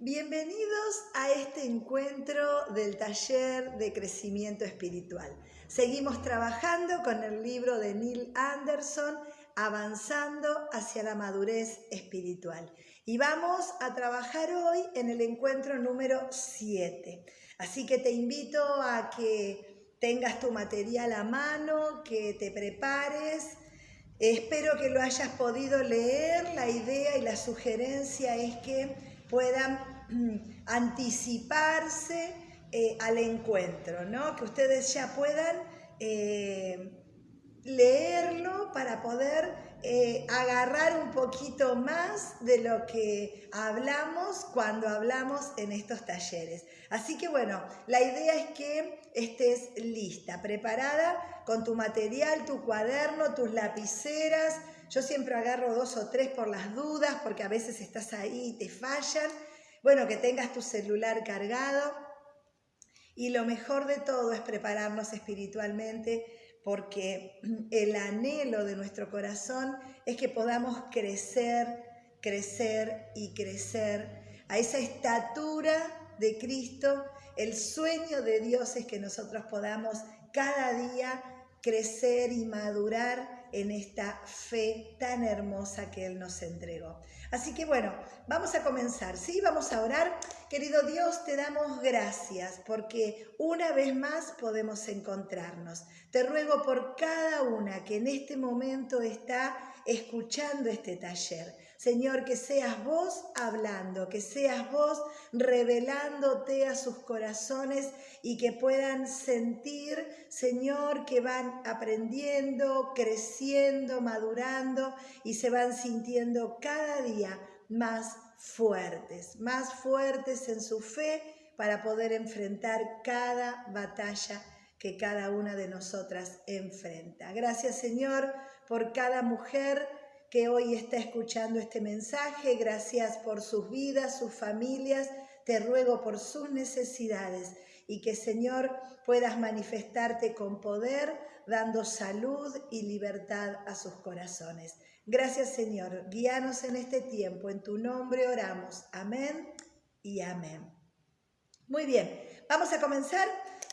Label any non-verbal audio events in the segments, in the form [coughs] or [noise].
Bienvenidos a este encuentro del taller de crecimiento espiritual. Seguimos trabajando con el libro de Neil Anderson, Avanzando hacia la madurez espiritual. Y vamos a trabajar hoy en el encuentro número 7. Así que te invito a que tengas tu material a mano, que te prepares. Espero que lo hayas podido leer. La idea y la sugerencia es que puedan mm, anticiparse eh, al encuentro, ¿no? Que ustedes ya puedan eh, leerlo para poder eh, agarrar un poquito más de lo que hablamos cuando hablamos en estos talleres. Así que bueno, la idea es que estés lista, preparada con tu material, tu cuaderno, tus lapiceras, yo siempre agarro dos o tres por las dudas, porque a veces estás ahí y te fallan. Bueno, que tengas tu celular cargado. Y lo mejor de todo es prepararnos espiritualmente, porque [clears throat] el anhelo de nuestro corazón es que podamos crecer, crecer y crecer a esa estatura de Cristo. El sueño de Dios es que nosotros podamos cada día crecer y madurar en esta fe tan hermosa que Él nos entregó. Así que bueno, vamos a comenzar, ¿sí? Vamos a orar. Querido Dios, te damos gracias porque una vez más podemos encontrarnos. Te ruego por cada una que en este momento está escuchando este taller Señor, que seas vos hablando, que seas vos revelándote a sus corazones y que puedan sentir, Señor, que van aprendiendo, creciendo, madurando y se van sintiendo cada día más fuertes, más fuertes en su fe para poder enfrentar cada batalla que cada una de nosotras enfrenta. Gracias Señor por cada mujer que hoy está escuchando este mensaje. Gracias por sus vidas, sus familias. Te ruego por sus necesidades y que Señor puedas manifestarte con poder, dando salud y libertad a sus corazones. Gracias Señor. Guíanos en este tiempo. En tu nombre oramos. Amén y amén. Muy bien, vamos a comenzar.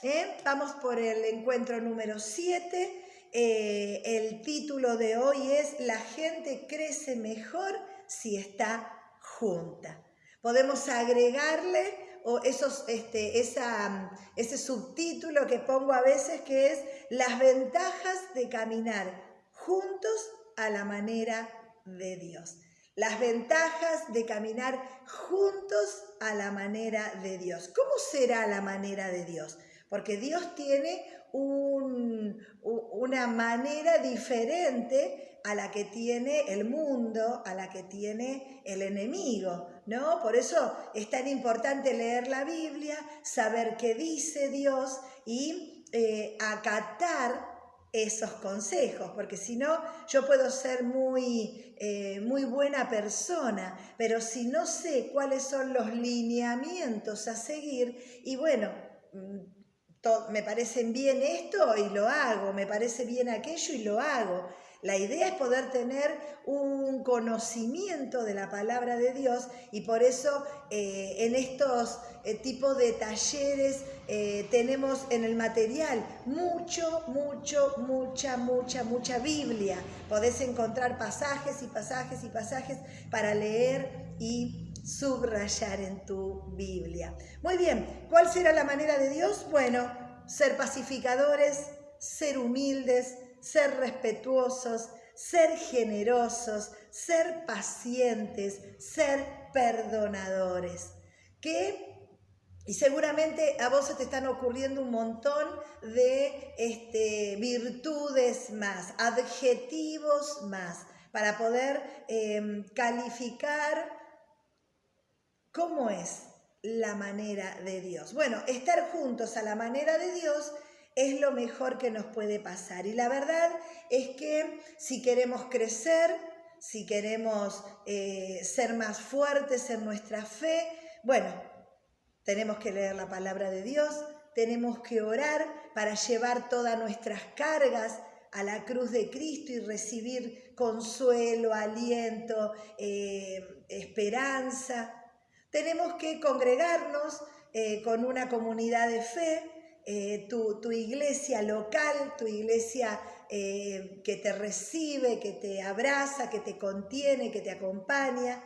¿eh? Vamos por el encuentro número 7 eh, el título de hoy es La gente crece mejor si está junta. Podemos agregarle o esos, este, ese subtítulo que pongo a veces que es Las ventajas de caminar juntos a la manera de Dios. Las ventajas de caminar juntos a la manera de Dios. ¿Cómo será la manera de Dios? Porque Dios tiene una manera diferente a la que tiene el mundo, a la que tiene el enemigo, ¿no? Por eso es tan importante leer la Biblia, saber qué dice Dios y eh, acatar esos consejos, porque si no, yo puedo ser muy, eh, muy buena persona, pero si no sé cuáles son los lineamientos a seguir, y bueno, me parecen bien esto y lo hago, me parece bien aquello y lo hago. La idea es poder tener un conocimiento de la palabra de Dios y por eso eh, en estos eh, tipos de talleres eh, tenemos en el material mucho, mucho, mucha, mucha, mucha Biblia. Podés encontrar pasajes y pasajes y pasajes para leer y subrayar en tu Biblia. Muy bien, ¿cuál será la manera de Dios? Bueno, ser pacificadores, ser humildes, ser respetuosos, ser generosos, ser pacientes, ser perdonadores. ¿Qué? Y seguramente a vos se te están ocurriendo un montón de este, virtudes más, adjetivos más, para poder em, calificar cómo es la manera de Dios. Bueno, estar juntos a la manera de Dios es lo mejor que nos puede pasar. Y la verdad es que si queremos crecer, si queremos eh, ser más fuertes en nuestra fe, bueno, tenemos que leer la palabra de Dios, tenemos que orar para llevar todas nuestras cargas a la cruz de Cristo y recibir consuelo, aliento, eh, esperanza. Tenemos que congregarnos eh, con una comunidad de fe, eh, tu, tu, iglesia local, tu iglesia eh, que te recibe, que te abraza, que te contiene, que te acompaña.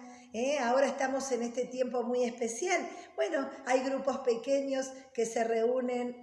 Ahora estamos en este tiempo muy especial. Bueno, hay grupos pequeños que se reúnen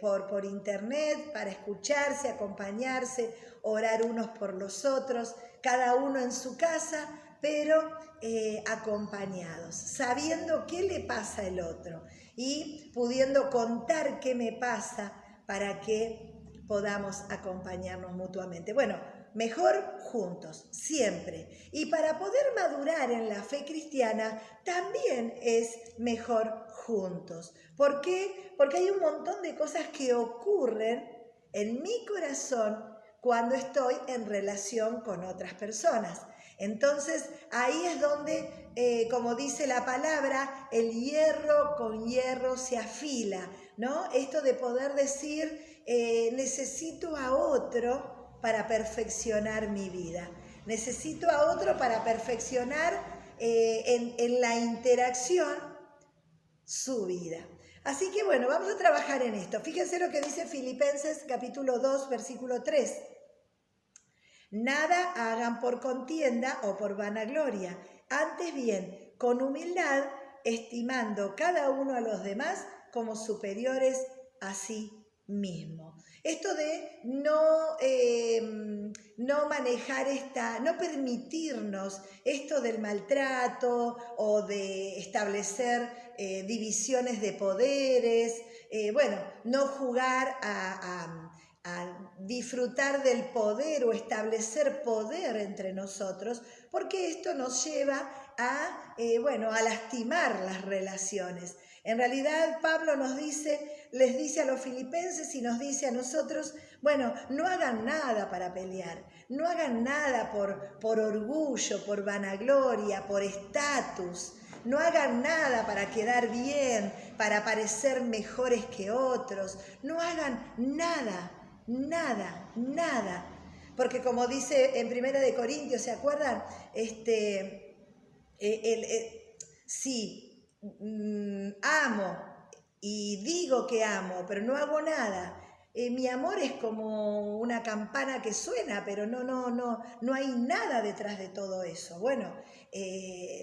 por, por internet para escucharse, acompañarse, orar unos por los otros, cada uno en su casa, pero eh, acompañados, sabiendo qué le pasa al otro y pudiendo contar qué me pasa para que podamos acompañarnos mutuamente. Bueno, mejor juntos, siempre. Y para poder madurar en la fe cristiana, también es mejor juntos. ¿Por qué? Porque hay un montón de cosas que ocurren en mi corazón cuando estoy en relación con otras personas. Entonces ahí es donde, eh, como dice la palabra, el hierro con hierro se afila, ¿no? Esto de poder decir, eh, necesito a otro para perfeccionar mi vida, necesito a otro para perfeccionar eh, en, en la interacción su vida. Así que bueno, vamos a trabajar en esto. Fíjense lo que dice Filipenses capítulo 2, versículo 3. Nada hagan por contienda o por vanagloria, antes bien, con humildad, estimando cada uno a los demás como superiores a sí mismo. Esto de no, em, no manejar esta, no permitirnos esto del maltrato o de establecer eh, divisiones de poderes, eh, bueno, no jugar a disfrutar del poder o establecer poder entre nosotros, porque esto nos lleva a, eh, bueno, a lastimar las relaciones. En realidad Pablo nos dice, les dice a los filipenses y nos dice a nosotros, bueno, no hagan nada para pelear, no hagan nada por, por orgullo, por vanagloria, por estatus, no hagan nada para quedar bien, para parecer mejores que otros, no hagan nada nada, nada. Porque como dice en Primera de Corintios, ¿se acuerdan? Este, eh, eh, si mm, amo y digo que amo, pero no hago nada, eh, mi amor es como una campana que suena, pero no, no, no, no hay nada detrás de todo eso. Bueno,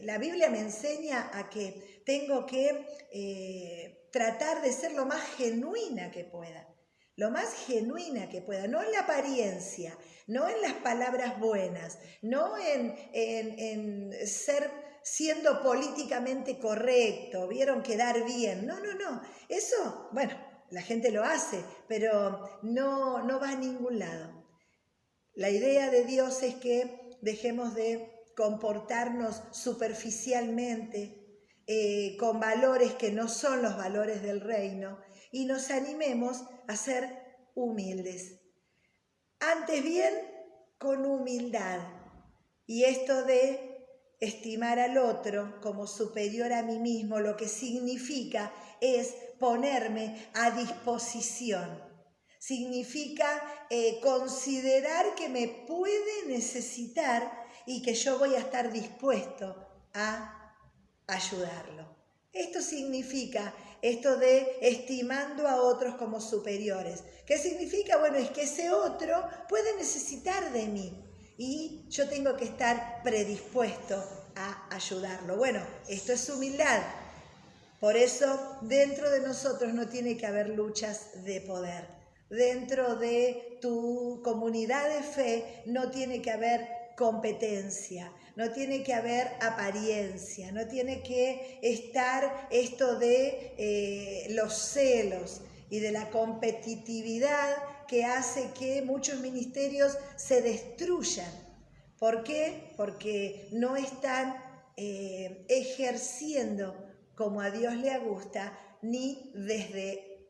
la Biblia me enseña a que tengo que tratar de ser lo más genuina que pueda lo más genuina que pueda, no en la apariencia, no en las palabras buenas, no en, en, ser siendo políticamente correcto, vieron quedar bien, no, no, no, eso, bueno, la gente lo hace, pero no, no va a ningún lado. La idea de Dios es que dejemos de comportarnos superficialmente, eh, con valores que no son los valores del reino, y nos animemos a ser humildes. Antes bien, con humildad. Y esto de estimar al otro como superior a mí mismo, lo que significa es ponerme a disposición. Significa eh, considerar que me puede necesitar y que yo voy a estar dispuesto a ayudarlo. Esto significa esto de estimando a otros como superiores. ¿Qué significa? Bueno, es que ese otro puede necesitar de mí y yo tengo que estar predispuesto a ayudarlo. Bueno, esto es humildad. Por eso dentro de nosotros no tiene que haber luchas de poder. Dentro de tu comunidad de fe no tiene que haber competencia no tiene que haber apariencia, no tiene que estar esto de eh, los celos y de la competitividad que hace que muchos ministerios se destruyan. ¿Por qué? Porque no están eh, ejerciendo como a Dios le gusta, ni desde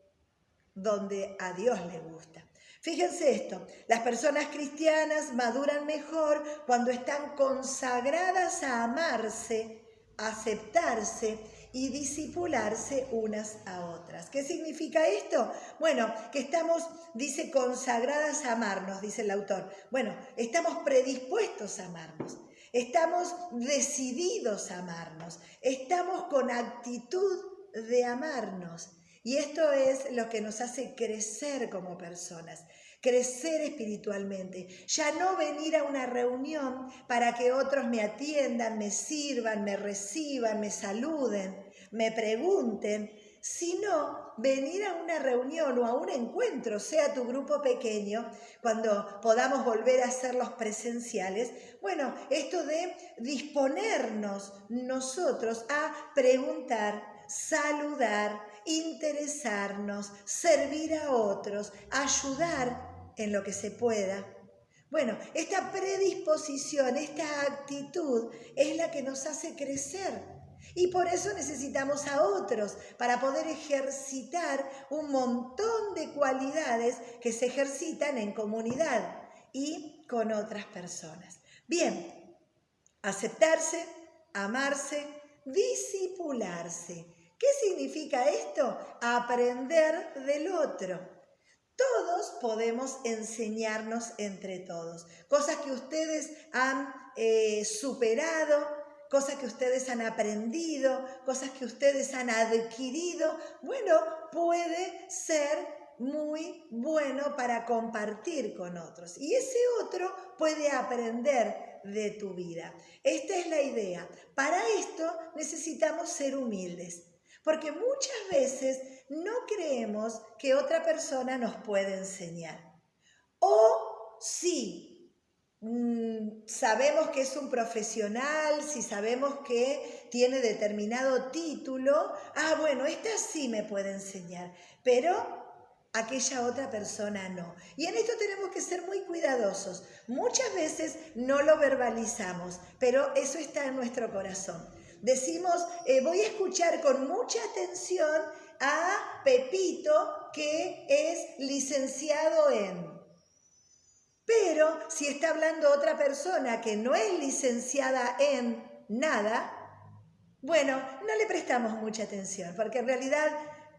donde a Dios le gusta. Fíjense esto, las personas cristianas maduran mejor cuando están consagradas a amarse, aceptarse y disipularse unas a otras. ¿Qué significa esto? Bueno, que estamos, dice, consagradas a amarnos, dice el autor. Bueno, estamos predispuestos a amarnos. estamos decididos a amarnos, estamos con actitud de amarnos. Y esto es lo que nos hace crecer como personas, crecer espiritualmente. Ya no venir a una reunión para que otros me atiendan, me sirvan, me reciban, me saluden, me pregunten, sino venir a una reunión o a un encuentro, sea tu grupo pequeño, cuando podamos volver a hacerlos presenciales. Bueno, esto de disponernos nosotros a preguntar, saludar, interesarnos, servir a otros, ayudar en lo que se pueda. Bueno, esta predisposición, esta actitud es la que nos hace crecer y por eso necesitamos a otros para poder ejercitar un montón de cualidades que se ejercitan en comunidad y con otras personas. Bien, aceptarse, amarse, disipularse. ¿Qué significa esto? Aprender del otro. Todos podemos enseñarnos entre todos. Cosas que ustedes han eh, superado, cosas que ustedes han aprendido, cosas que ustedes han adquirido, bueno, puede ser muy bueno para compartir con otros. Y ese otro puede aprender de tu vida. Esta es la idea. Para esto necesitamos ser humildes, porque muchas veces no creemos que otra persona nos puede enseñar. O sí, Mm, sabemos que es un profesional, si sabemos que tiene determinado título, ah, bueno, esta sí me puede enseñar, pero aquella otra persona no. Y en esto tenemos que ser muy cuidadosos. Muchas veces no lo verbalizamos, pero eso está en nuestro corazón. Decimos, eh, voy a escuchar con mucha atención a Pepito, que es licenciado en pero si está hablando otra persona que no es licenciada en nada, bueno, no le prestamos mucha atención, porque en realidad,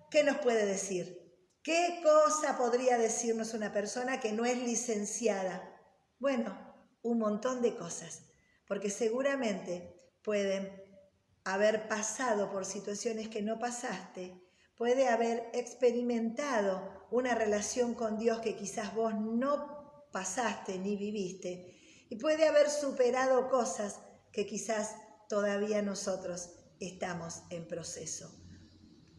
¿qué nos puede decir? ¿Qué cosa podría decirnos una persona que no es licenciada? Bueno, un montón de cosas, porque seguramente pueden haber pasado por situaciones que no pasaste, puede haber experimentado una relación con Dios que quizás vos no pasaste ni viviste. Y puede haber superado cosas que quizás todavía nosotros estamos en proceso.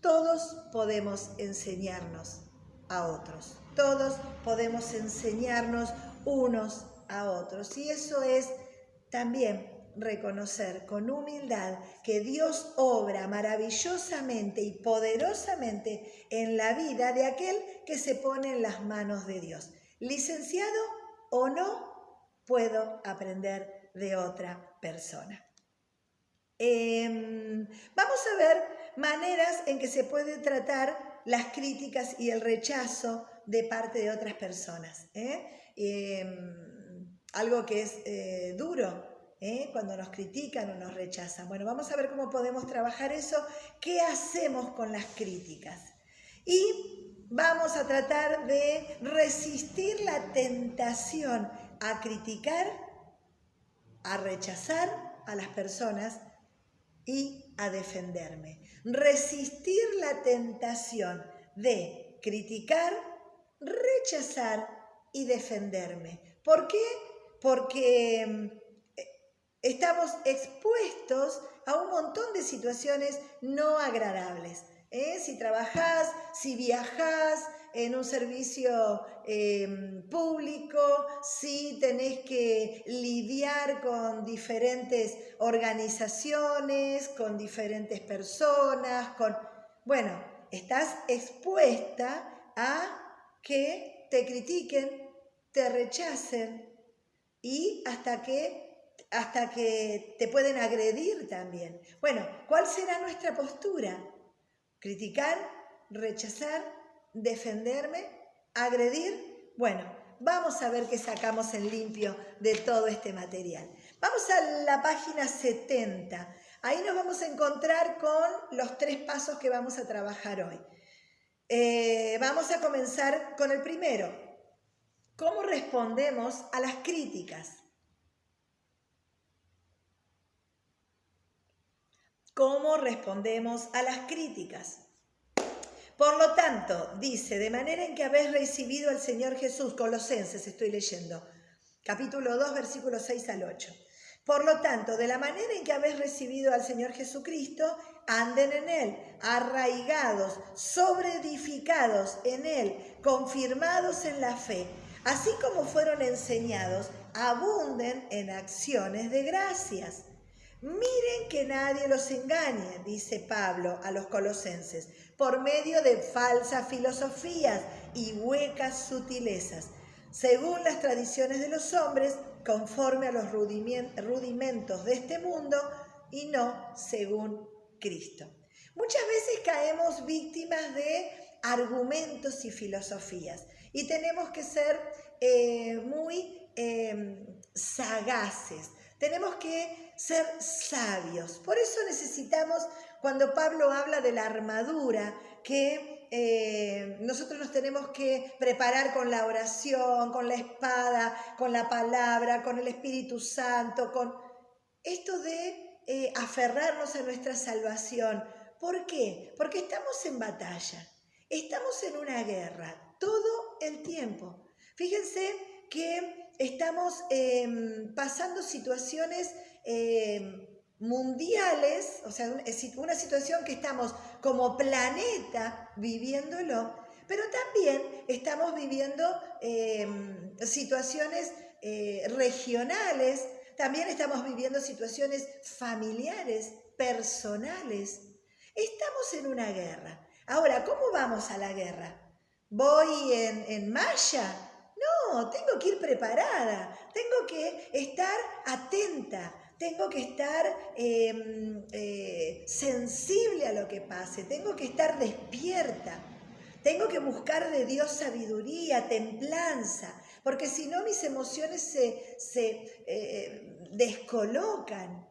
Todos podemos enseñarnos a otros. Todos podemos enseñarnos unos a otros. Y eso es también reconocer con humildad que Dios obra maravillosamente y poderosamente en la vida de aquel que se pone en las manos de Dios. Licenciado o no, puedo aprender de otra persona. Em, vamos a ver maneras en que se puede tratar las críticas y el rechazo de parte de otras personas. ¿eh? Em, algo que es eh, duro, ¿eh? cuando nos critican o nos rechazan. Bueno, vamos a ver cómo podemos trabajar eso. ¿Qué hacemos con las críticas? Y vamos a tratar de resistir la tentación a criticar, a rechazar a las personas y a defenderme. Resistir la tentación de criticar, rechazar y defenderme. ¿Por qué? Porque eh, estamos expuestos a un montón de situaciones no agradables. ¿eh? si trabajás, si viajás en un servicio em, público, si tenés que lidiar con diferentes organizaciones, con diferentes personas, con... Bueno, estás expuesta a que te critiquen, te rechacen y hasta que hasta que te pueden agredir también. Bueno, ¿cuál será nuestra postura? criticar, rechazar, defenderme, agredir. Bueno, vamos a ver qué sacamos en limpio de todo este material. Vamos a la página 70. Ahí nos vamos a encontrar con los tres pasos que vamos a trabajar hoy. Eh, vamos a comenzar con el primero. ¿Cómo respondemos a las críticas? Cómo respondemos a las críticas. Por lo tanto, dice, de manera en que habéis recibido al Señor Jesús, Colosenses estoy leyendo, capítulo 2, versículos 6 al 8. Por lo tanto, de la manera en que habéis recibido al Señor Jesucristo, anden en Él, arraigados, sobreedificados en Él, confirmados en la fe, así como fueron enseñados, abunden en acciones de gracias. Miren que nadie los engañe, dice Pablo a los colosenses, por medio de falsas filosofías y huecas sutilezas, según las tradiciones de los hombres, conforme a los rudimentos de este mundo y no según Cristo. Muchas veces caemos víctimas de argumentos y filosofías y tenemos que ser eh, muy eh, sagaces tenemos que ser sabios. Por eso necesitamos, cuando Pablo habla de la armadura, que eh, nosotros nos tenemos que preparar con la oración, con la espada, con la palabra, con el Espíritu Santo, con esto de eh, aferrarnos a nuestra salvación. ¿Por qué? Porque estamos en batalla, estamos en una guerra todo el tiempo. Fíjense que estamos em, pasando situaciones em, mundiales, o sea, una situación que estamos como planeta viviéndolo, pero también estamos viviendo em, situaciones eh, regionales, también estamos viviendo situaciones familiares, personales. Estamos en una guerra. Ahora, ¿cómo vamos a la guerra? ¿Voy en, en malla? No, tengo que ir preparada, tengo que estar atenta, tengo que estar em, eh, sensible a lo que pase, tengo que estar despierta, tengo que buscar de Dios sabiduría, templanza, porque si no mis emociones se, eh, descolocan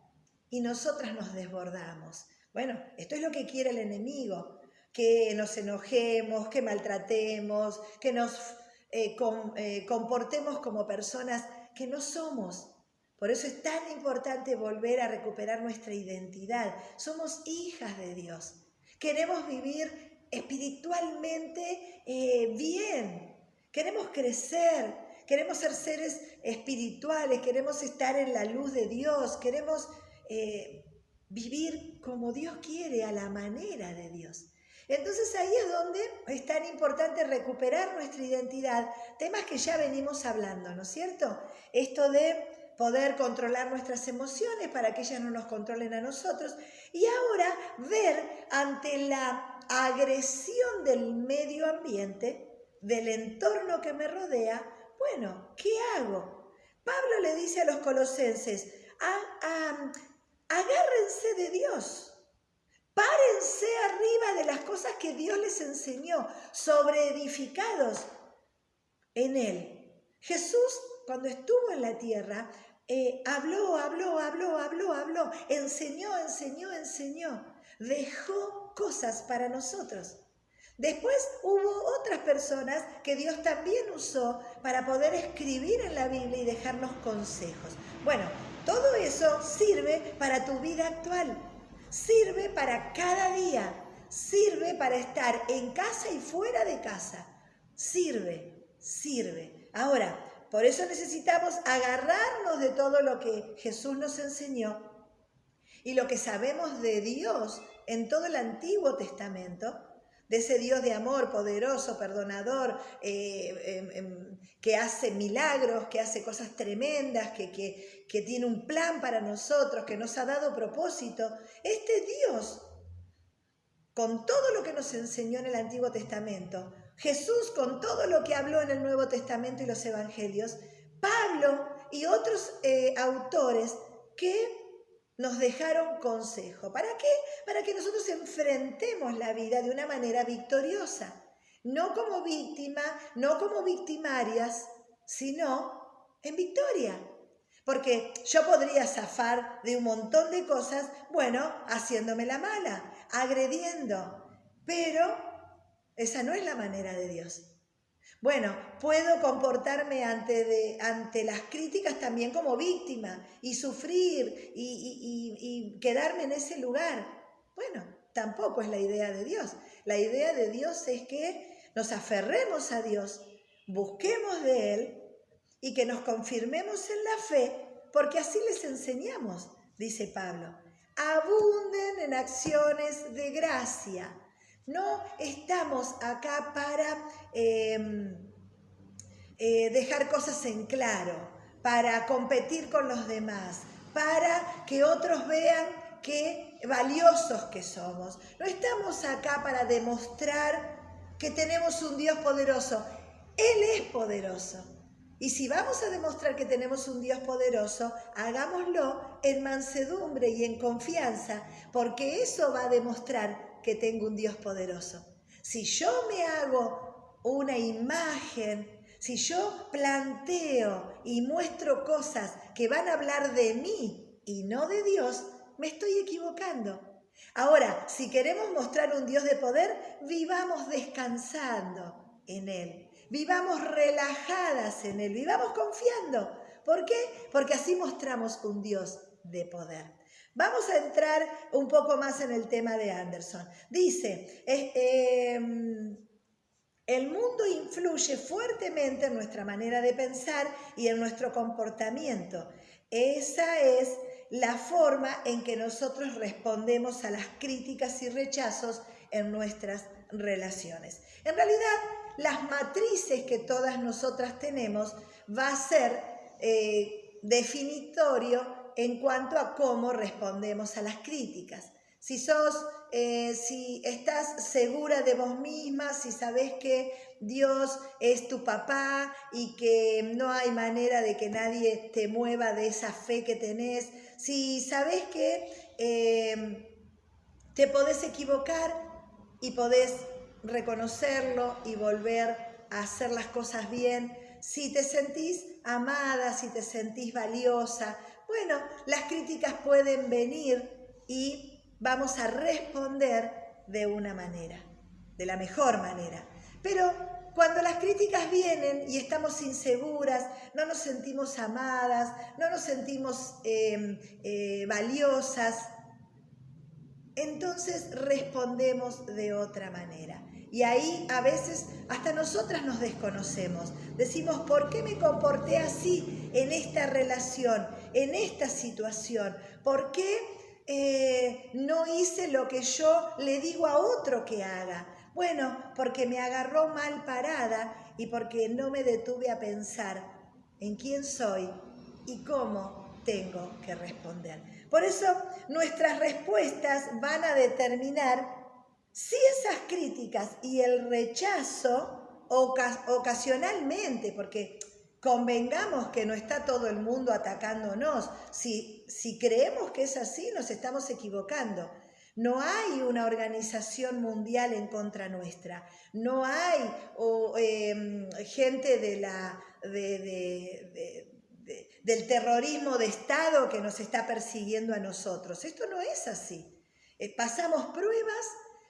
y nosotras nos desbordamos. Bueno, esto es lo que quiere el enemigo, que nos enojemos, que maltratemos, que nos eh, eh, comportemos como personas que no somos. Por eso es tan importante volver a recuperar nuestra identidad. Somos hijas de Dios. Queremos vivir espiritualmente eh, bien. Queremos crecer. Queremos ser seres espirituales. Queremos estar en la luz de Dios. Queremos vivir como Dios quiere, a la manera de Dios. Entonces ahí es donde es tan importante recuperar nuestra identidad, temas que ya venimos hablando, ¿no es cierto? Esto de poder controlar nuestras emociones para que ellas no nos controlen a nosotros y ahora ver ante la agresión del medio ambiente, del entorno que me rodea, bueno, ¿qué hago? Pablo le dice a los colosenses, agárrense de Dios. Párense arriba de las cosas que Dios les enseñó, sobre edificados en Él. Jesús, cuando estuvo en la tierra, eh, habló, habló, habló, habló, habló, enseñó, enseñó, enseñó, dejó cosas para nosotros. Después hubo otras personas que Dios también usó para poder escribir en la Biblia y dejarnos consejos. Bueno, todo eso sirve para tu vida actual. Sirve para cada día, sirve para estar en casa y fuera de casa. Sirve, sirve. Ahora, por eso necesitamos agarrarnos de todo lo que Jesús nos enseñó y lo que sabemos de Dios en todo el Antiguo Testamento, de ese Dios de amor poderoso, perdonador, eh, em, em, que hace milagros, que hace cosas tremendas, que, que tiene un plan para nosotros, que nos ha dado propósito. Este Dios, con todo lo que nos enseñó en el Antiguo Testamento, Jesús con todo lo que habló en el Nuevo Testamento y los Evangelios, Pablo y otros eh, autores que nos dejaron consejo. ¿Para qué? Para que nosotros enfrentemos la vida de una manera victoriosa. No como víctima, no como victimarias, sino en victoria. Porque yo podría zafar de un montón de cosas, bueno, haciéndome la mala, agrediendo, pero esa no es la manera de Dios. Bueno, puedo comportarme ante, ante las críticas también como víctima y sufrir y, quedarme en ese lugar. Bueno, tampoco es la idea de Dios. La idea de Dios es que nos aferremos a Dios, busquemos de Él y que nos confirmemos en la fe, porque así les enseñamos, dice Pablo. Abunden en acciones de gracia. No estamos acá para em, eh, dejar cosas en claro, para competir con los demás, para que otros vean qué valiosos que somos. No estamos acá para demostrar que tenemos un Dios poderoso. Él es poderoso. Y si vamos a demostrar que tenemos un Dios poderoso, hagámoslo en mansedumbre y en confianza, porque eso va a demostrar que tengo un Dios poderoso. Si yo me hago una imagen, si yo planteo y muestro cosas que van a hablar de mí y no de Dios, me estoy equivocando. Ahora, si queremos mostrar un Dios de poder, vivamos descansando en Él, vivamos relajadas en Él, vivamos confiando. ¿Por qué? Porque así mostramos un Dios de poder. Vamos a entrar un poco más en el tema de Anderson. Dice, em, el mundo influye fuertemente en nuestra manera de pensar y en nuestro comportamiento. Esa es la forma en que nosotros respondemos a las críticas y rechazos en nuestras relaciones. En realidad, las matrices que todas nosotras tenemos va a ser eh, definitorio en cuanto a cómo respondemos a las críticas. Si sos, eh, si estás segura de vos misma, si sabes que Dios es tu papá y que no hay manera de que nadie te mueva de esa fe que tenés, si sabes que em, te podés equivocar y podés reconocerlo y volver a hacer las cosas bien, si te sentís amada, si te sentís valiosa, bueno, las críticas pueden venir y vamos a responder de una manera, de la mejor manera. Pero cuando las críticas vienen y estamos inseguras, no nos sentimos amadas, no nos sentimos em, eh, valiosas, entonces respondemos de otra manera. Y ahí a veces hasta nosotras nos desconocemos. Decimos, ¿por qué me comporté así en esta relación, en esta situación? ¿Por qué eh, no hice lo que yo le digo a otro que haga? Bueno, porque me agarró mal parada y porque no me detuve a pensar en quién soy y cómo tengo que responder. Por eso nuestras respuestas van a determinar si esas críticas y el rechazo ocasionalmente, porque convengamos que no está todo el mundo atacándonos, si, si creemos que es así nos estamos equivocando. No hay una organización mundial en contra nuestra. No hay em, gente de la, del terrorismo de Estado que nos está persiguiendo a nosotros. Esto no es así. Eh, pasamos pruebas,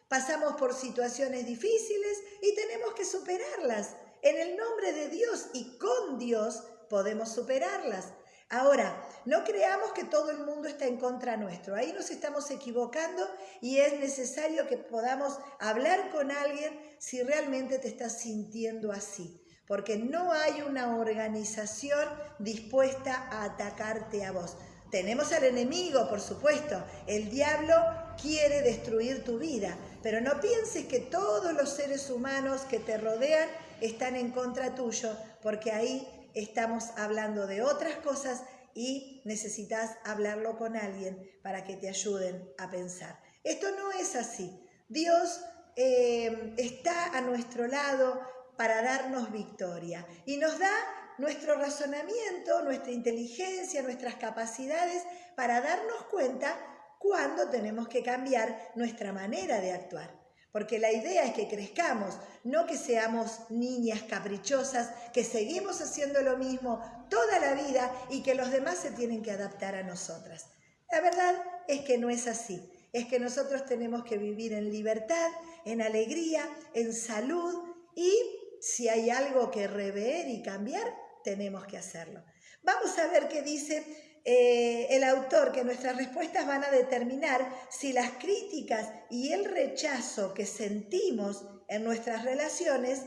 pasamos por situaciones difíciles y tenemos que superarlas. En el nombre de Dios y con Dios podemos superarlas. Ahora, no creamos que todo el mundo está en contra nuestro. Ahí nos estamos equivocando y es necesario que podamos hablar con alguien si realmente te estás sintiendo así. Porque no hay una organización dispuesta a atacarte a vos. Tenemos al enemigo, por supuesto. El diablo quiere destruir tu vida. Pero no pienses que todos los seres humanos que te rodean están en contra tuyo, porque ahí estamos hablando de otras cosas y necesitas hablarlo con alguien para que te ayuden a pensar. Esto no es así. Dios eh, está a nuestro lado para darnos victoria y nos da nuestro razonamiento, nuestra inteligencia, nuestras capacidades para darnos cuenta cuándo tenemos que cambiar nuestra manera de actuar. Porque la idea es que crezcamos, no que seamos niñas caprichosas, que seguimos haciendo lo mismo toda la vida y que los demás se tienen que adaptar a nosotras. La verdad es que no es así. Es que nosotros tenemos que vivir en libertad, en alegría, en salud y si hay algo que rever y cambiar, tenemos que hacerlo. Vamos a ver qué dice eh, el autor que nuestras respuestas van a determinar si las críticas y el rechazo que sentimos en nuestras relaciones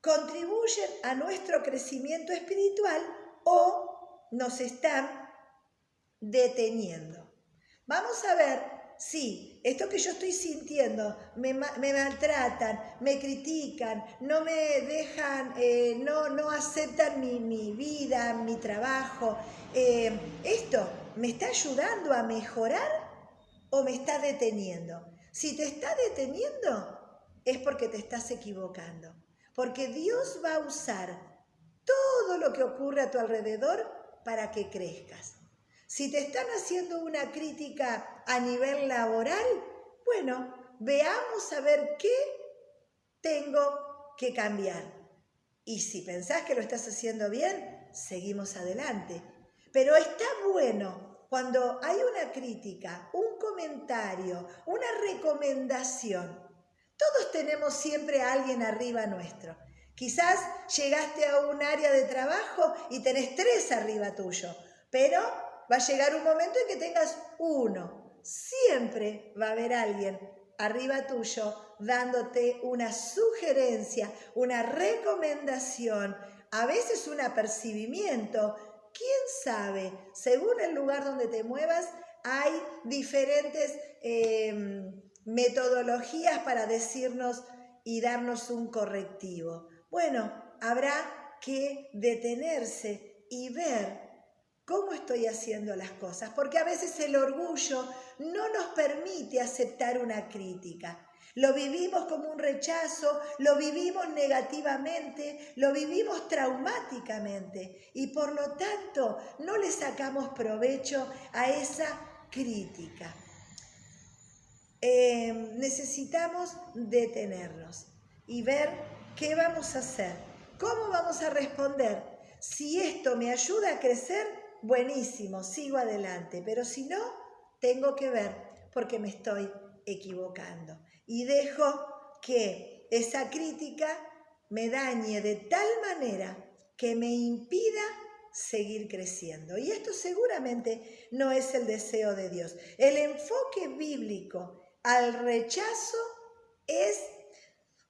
contribuyen a nuestro crecimiento espiritual o nos están deteniendo. Vamos a ver si esto que yo estoy sintiendo, me, maltratan, me critican, no me dejan, eh, no, no aceptan mi, mi, vida, mi trabajo, eh, ¿esto me está ayudando a mejorar o me está deteniendo? Si te está deteniendo, es porque te estás equivocando. Porque Dios va a usar todo lo que ocurre a tu alrededor para que crezcas. Si te están haciendo una crítica a nivel laboral, bueno, veamos a ver qué tengo que cambiar. Y si pensás que lo estás haciendo bien, seguimos adelante. Pero está bueno cuando hay una crítica, un comentario, una recomendación. Todos tenemos siempre a alguien arriba nuestro. Quizás llegaste a un área de trabajo y tenés tres arriba tuyo, pero va a llegar un momento en que tengas uno. Siempre va a haber alguien arriba tuyo dándote una sugerencia, una recomendación, a veces un apercibimiento, ¿Quién sabe? Según el lugar donde te muevas, hay diferentes em, metodologías para decirnos y darnos un correctivo. Bueno, habrá que detenerse y ver cómo estoy haciendo las cosas, porque a veces el orgullo no nos permite aceptar una crítica. Lo vivimos como un rechazo, lo vivimos negativamente, lo vivimos traumáticamente y por lo tanto no le sacamos provecho a esa crítica. Eh, necesitamos detenernos y ver qué vamos a hacer, cómo vamos a responder. Si esto me ayuda a crecer, buenísimo, sigo adelante, pero si no, tengo que ver porque me estoy equivocando y dejo que esa crítica me dañe de tal manera que me impida seguir creciendo. Y esto seguramente no es el deseo de Dios. El enfoque bíblico al rechazo es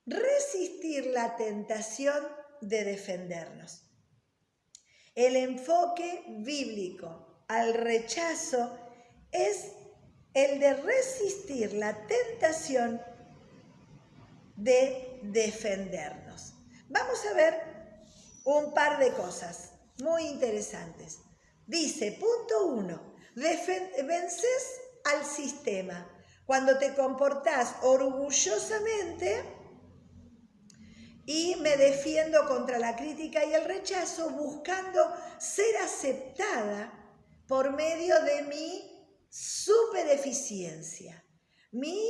resistir la tentación de defendernos. El enfoque bíblico al rechazo es el de resistir la tentación de defendernos. Vamos a ver un par de cosas muy interesantes. Dice, punto uno, vences al sistema. Cuando te comportás orgullosamente y me defiendo contra la crítica y el rechazo buscando ser aceptada por medio de mi super eficiencia, mi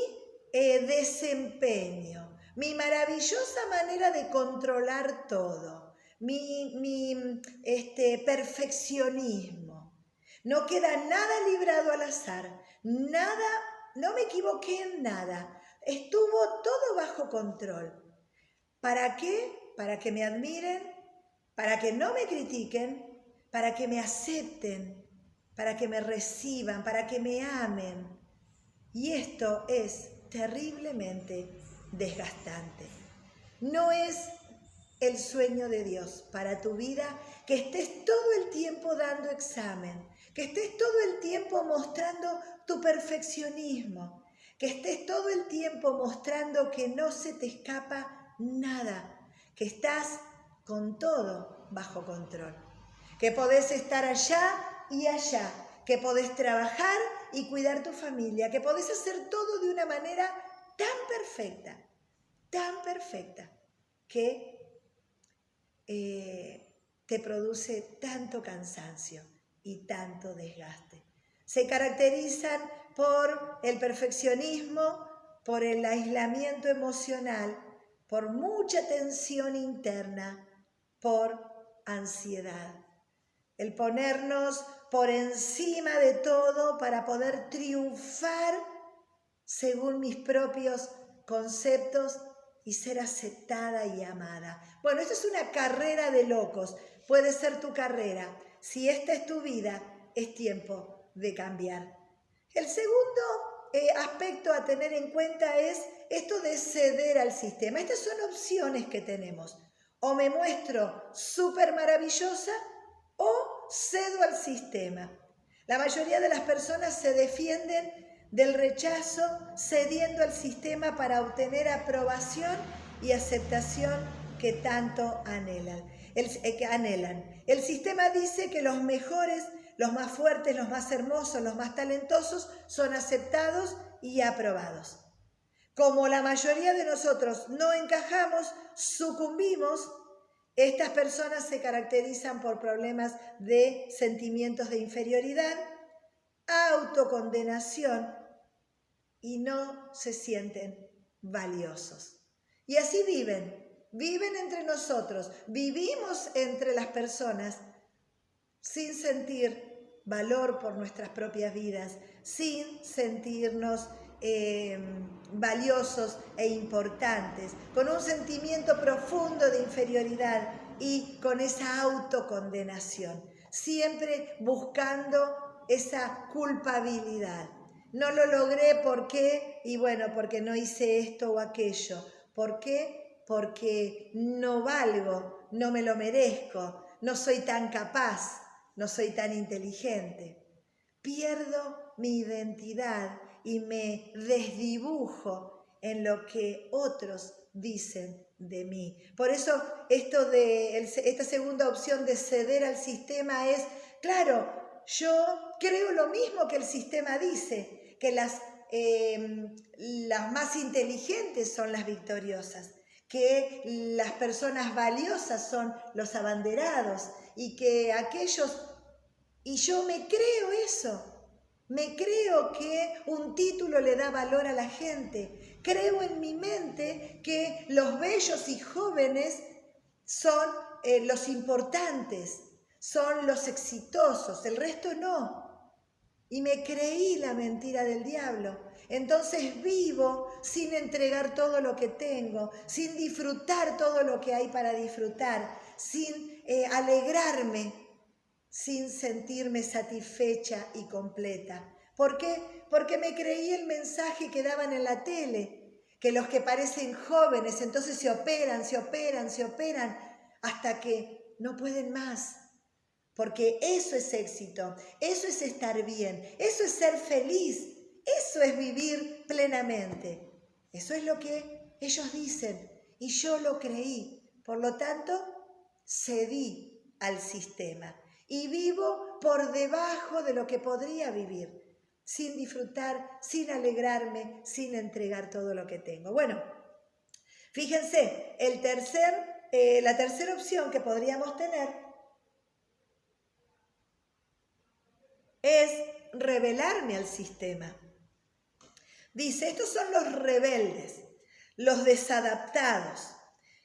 eh, desempeño, mi maravillosa manera de controlar todo, mi, mi este, perfeccionismo. No queda nada librado al azar, nada, no me equivoqué en nada, estuvo todo bajo control. ¿Para qué? Para que me admiren, para que no me critiquen, para que me acepten, para que me reciban, para que me amen. Y esto es terriblemente desgastante. No es el sueño de Dios para tu vida que estés todo el tiempo dando examen, que estés todo el tiempo mostrando tu perfeccionismo, que estés todo el tiempo mostrando que no se te escapa nada, que estás con todo bajo control, que podés estar allá y allá, que podés trabajar y cuidar tu familia, que podés hacer todo de una manera tan perfecta, tan perfecta, que eh, te produce tanto cansancio y tanto desgaste. Se caracterizan por el perfeccionismo, por el aislamiento emocional, por mucha tensión interna, por ansiedad. El ponernos por encima de todo para poder triunfar según mis propios conceptos y ser aceptada y amada. Bueno, esto es una carrera de locos. Puede ser tu carrera. Si esta es tu vida, es tiempo de cambiar. El segundo eh, aspecto a tener en cuenta es esto de ceder al sistema. Estas son opciones que tenemos. O me muestro súper maravillosa o cedo al sistema. La mayoría de las personas se defienden del rechazo cediendo al sistema para obtener aprobación y aceptación que tanto anhelan. El, eh, que anhelan. el sistema dice que los mejores, los más fuertes, los más hermosos, los más talentosos son aceptados y aprobados. Como la mayoría de nosotros no encajamos, sucumbimos, estas personas se caracterizan por problemas de sentimientos de inferioridad, autocondenación y no se sienten valiosos. Y así viven, viven entre nosotros, vivimos entre las personas sin sentir valor por nuestras propias vidas, sin sentirnos Em, valiosos e importantes, con un sentimiento profundo de inferioridad y con esa autocondenación, siempre buscando esa culpabilidad. No lo logré, ¿por qué? Y bueno, porque no hice esto o aquello. ¿Por qué? Porque no valgo, no me lo merezco, no soy tan capaz, no soy tan inteligente. Pierdo mi identidad y me desdibujo en lo que otros dicen de mí. Por eso esto de esta segunda opción de ceder al sistema es, claro, yo creo lo mismo que el sistema dice, que las, em, las más inteligentes son las victoriosas, que las personas valiosas son los abanderados y que aquellos, y yo me creo eso, me creo que un título le da valor a la gente. Creo en mi mente que los bellos y jóvenes son eh, los importantes, son los exitosos, el resto no. Y me creí la mentira del diablo. Entonces vivo sin entregar todo lo que tengo, sin disfrutar todo lo que hay para disfrutar, sin eh, alegrarme sin sentirme satisfecha y completa. ¿Por qué? Porque me creí el mensaje que daban en la tele, que los que parecen jóvenes entonces se operan, se operan, se operan, hasta que no pueden más. Porque eso es éxito, eso es estar bien, eso es ser feliz, eso es vivir plenamente. Eso es lo que ellos dicen y yo lo creí. Por lo tanto, cedí al sistema y vivo por debajo de lo que podría vivir, sin disfrutar, sin alegrarme, sin entregar todo lo que tengo. Bueno, fíjense, tercer, eh, la tercera opción que podríamos tener es revelarme al sistema. Dice, estos son los rebeldes, los desadaptados,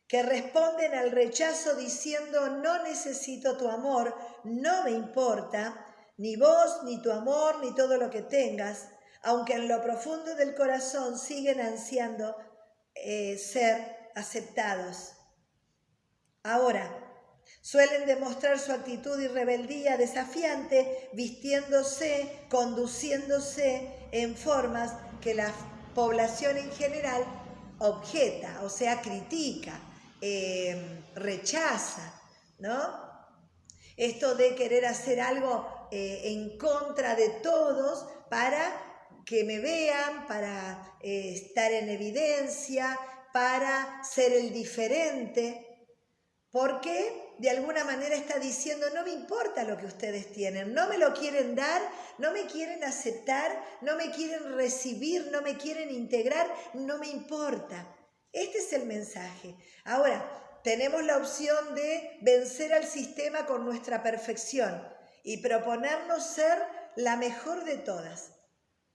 que responden al rechazo diciendo no necesito tu amor, no me importa, ni vos, ni tu amor, ni todo lo que tengas, aunque en lo profundo del corazón siguen ansiando eh, ser aceptados. Ahora, suelen demostrar su actitud y rebeldía desafiante vistiéndose, conduciéndose en formas que la población en general objeta, o sea, critica Em, rechaza, ¿no? Esto de querer hacer algo eh, en contra de todos para que me vean, para eh, estar en evidencia, para ser el diferente, porque de alguna manera está diciendo, no me importa lo que ustedes tienen, no me lo quieren dar, no me quieren aceptar, no me quieren recibir, no me quieren integrar, no me importa. Este es el mensaje. Ahora, tenemos la opción de vencer al sistema con nuestra perfección y proponernos ser la mejor de todas,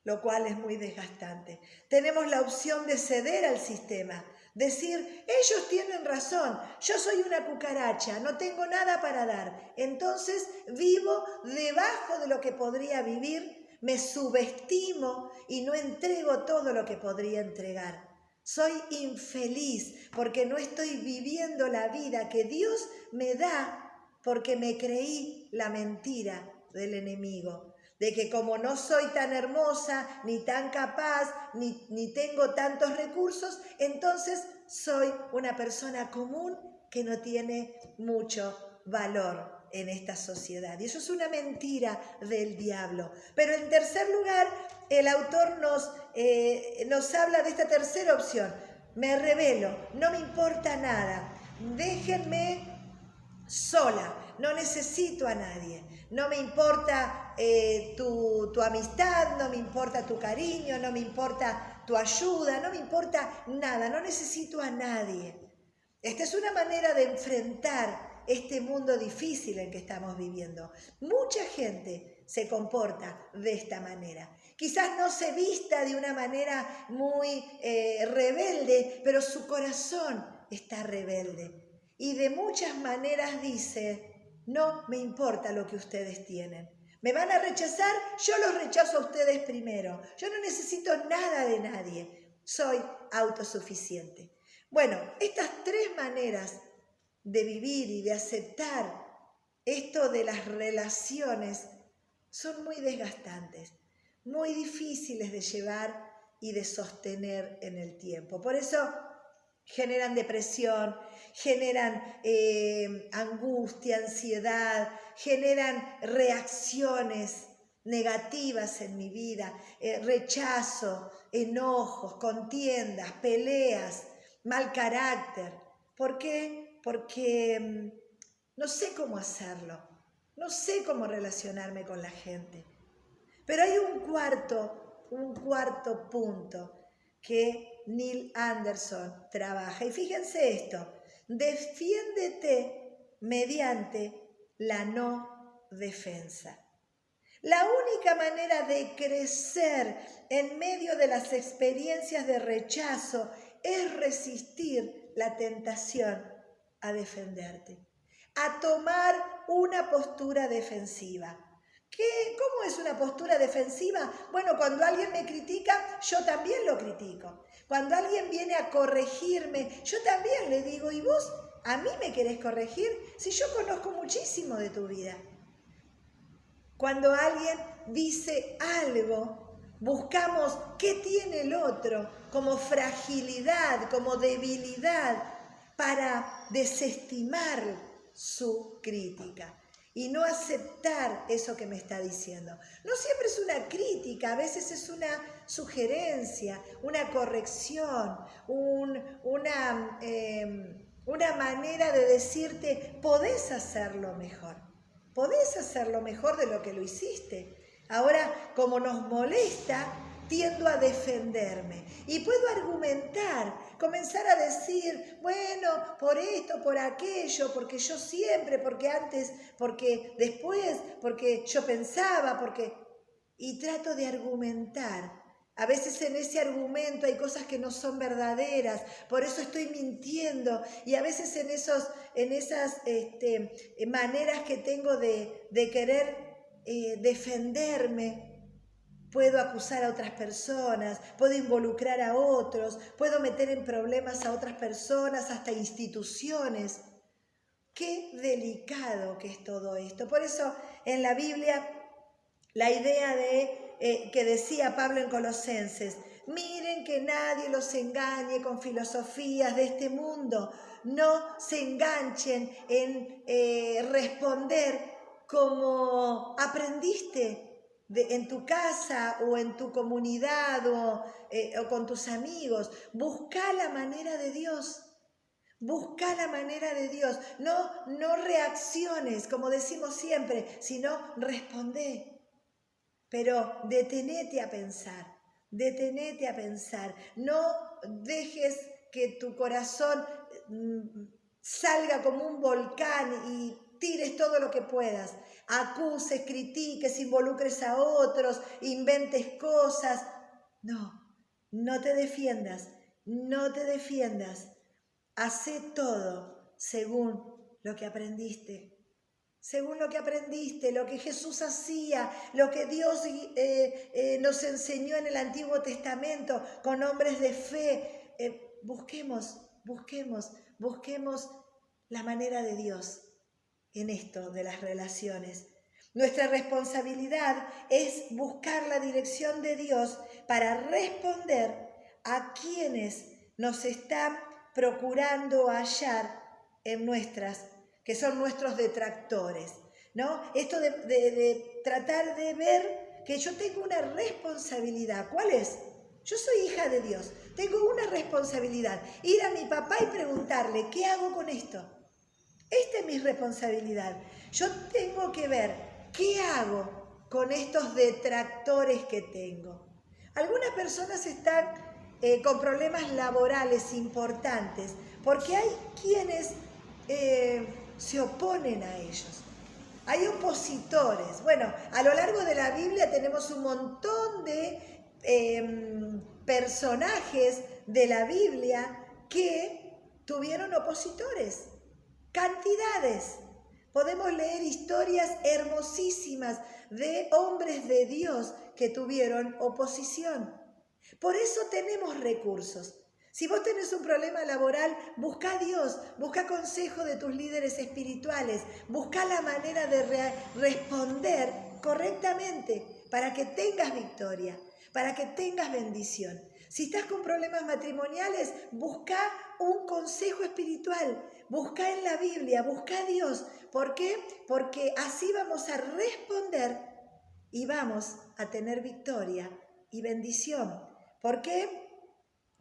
lo cual es muy desgastante. Tenemos la opción de ceder al sistema, decir, ellos tienen razón, yo soy una cucaracha, no tengo nada para dar, entonces vivo debajo de lo que podría vivir, me subestimo y no entrego todo lo que podría entregar. Soy infeliz porque no estoy viviendo la vida que Dios me da porque me creí la mentira del enemigo, de que como no soy tan hermosa, ni tan capaz, ni, ni tengo tantos recursos, entonces soy una persona común que no tiene mucho valor en esta sociedad. Y eso es una mentira del diablo. Pero en tercer lugar, el autor nos, eh, nos habla de esta tercera opción. Me revelo, no me importa nada. Déjenme sola, no necesito a nadie. No me importa eh, tu, tu amistad, no me importa tu cariño, no me importa tu ayuda, no me importa nada, no necesito a nadie. Esta es una manera de enfrentar este mundo difícil en que estamos viviendo. Mucha gente se comporta de esta manera. Quizás no se vista de una manera muy eh, rebelde, pero su corazón está rebelde. Y de muchas maneras dice, no me importa lo que ustedes tienen. ¿Me van a rechazar? Yo los rechazo a ustedes primero. Yo no necesito nada de nadie. Soy autosuficiente. Bueno, estas tres maneras de vivir y de aceptar esto de las relaciones son muy desgastantes, muy difíciles de llevar y de sostener en el tiempo. Por eso generan depresión, generan eh, angustia, ansiedad, generan reacciones negativas en mi vida, eh, rechazo, enojos, contiendas, peleas, mal carácter. ¿Por qué? Porque mm, no sé cómo hacerlo, no sé cómo relacionarme con la gente. Pero hay un cuarto, un cuarto punto que Neil Anderson trabaja. Y fíjense esto, defiéndete mediante la no defensa. La única manera de crecer en medio de las experiencias de rechazo es resistir la tentación a defenderte, a tomar una postura defensiva. ¿Qué, ¿Cómo es una postura defensiva? Bueno, cuando alguien me critica, yo también lo critico. Cuando alguien viene a corregirme, yo también le digo, ¿y vos a mí me querés corregir? Si yo conozco muchísimo de tu vida. Cuando alguien dice algo, buscamos qué tiene el otro como fragilidad, como debilidad, para desestimar su crítica y no aceptar eso que me está diciendo. No siempre es una crítica, a veces es una sugerencia, una corrección, una, em, una manera de decirte, podés hacerlo mejor, podés hacerlo mejor de lo que lo hiciste. Ahora, como nos molesta, tiendo a defenderme y puedo argumentar, comenzar a decir, bueno, por esto, por aquello, porque yo siempre, porque antes, porque después, porque yo pensaba, porque... Y trato de argumentar. A veces en ese argumento hay cosas que no son verdaderas, por eso estoy mintiendo. Y a veces en, esos, en esas este, maneras que tengo de, querer eh, defenderme, Puedo acusar a otras personas, puedo involucrar a otros, puedo meter en problemas a otras personas, hasta instituciones. Qué delicado que es todo esto. Por eso en la Biblia la idea de eh, que decía Pablo en Colosenses, miren que nadie los engañe con filosofías de este mundo, no se enganchen en eh, responder como aprendiste en tu casa o en tu comunidad eh, o, con tus amigos. Busca la manera de Dios. Busca la manera de Dios. No, no reacciones, como decimos siempre, sino responde. Pero detenete a pensar. Detenete a pensar. No dejes que tu corazón mm, salga como un volcán y tires todo lo que puedas acuses, critiques, involucres a otros, inventes cosas. No, no te defiendas, no te defiendas. Hace todo según lo que aprendiste. Según lo que aprendiste, lo que Jesús hacía, lo que Dios eh, eh, nos enseñó en el Antiguo Testamento con hombres de fe. Eh, busquemos, busquemos, busquemos la manera de Dios en esto de las relaciones. Nuestra responsabilidad es buscar la dirección de Dios para responder a quienes nos están procurando hallar en nuestras, que son nuestros detractores. ¿no? Esto de, de tratar de ver que yo tengo una responsabilidad. ¿Cuál es? Yo soy hija de Dios, tengo una responsabilidad. Ir a mi papá y preguntarle, ¿qué hago con esto? Esta es mi responsabilidad. Yo tengo que ver ¿Qué hago con estos detractores que tengo? Algunas personas están eh, con problemas laborales importantes porque hay quienes eh, se oponen a ellos. Hay opositores. Bueno, a lo largo de la Biblia tenemos un montón de em, personajes de la Biblia que tuvieron opositores. Cantidades. Podemos leer historias hermosísimas de hombres de Dios que tuvieron oposición. Por eso tenemos recursos. Si vos tenés un problema laboral, busca a Dios, busca consejo de tus líderes espirituales, busca la manera de responder correctamente para que tengas victoria, para que tengas bendición. Si estás con problemas matrimoniales, busca un consejo espiritual, busca en la Biblia, busca a Dios, ¿Por qué? Porque así vamos a responder y vamos a tener victoria y bendición. ¿Por qué?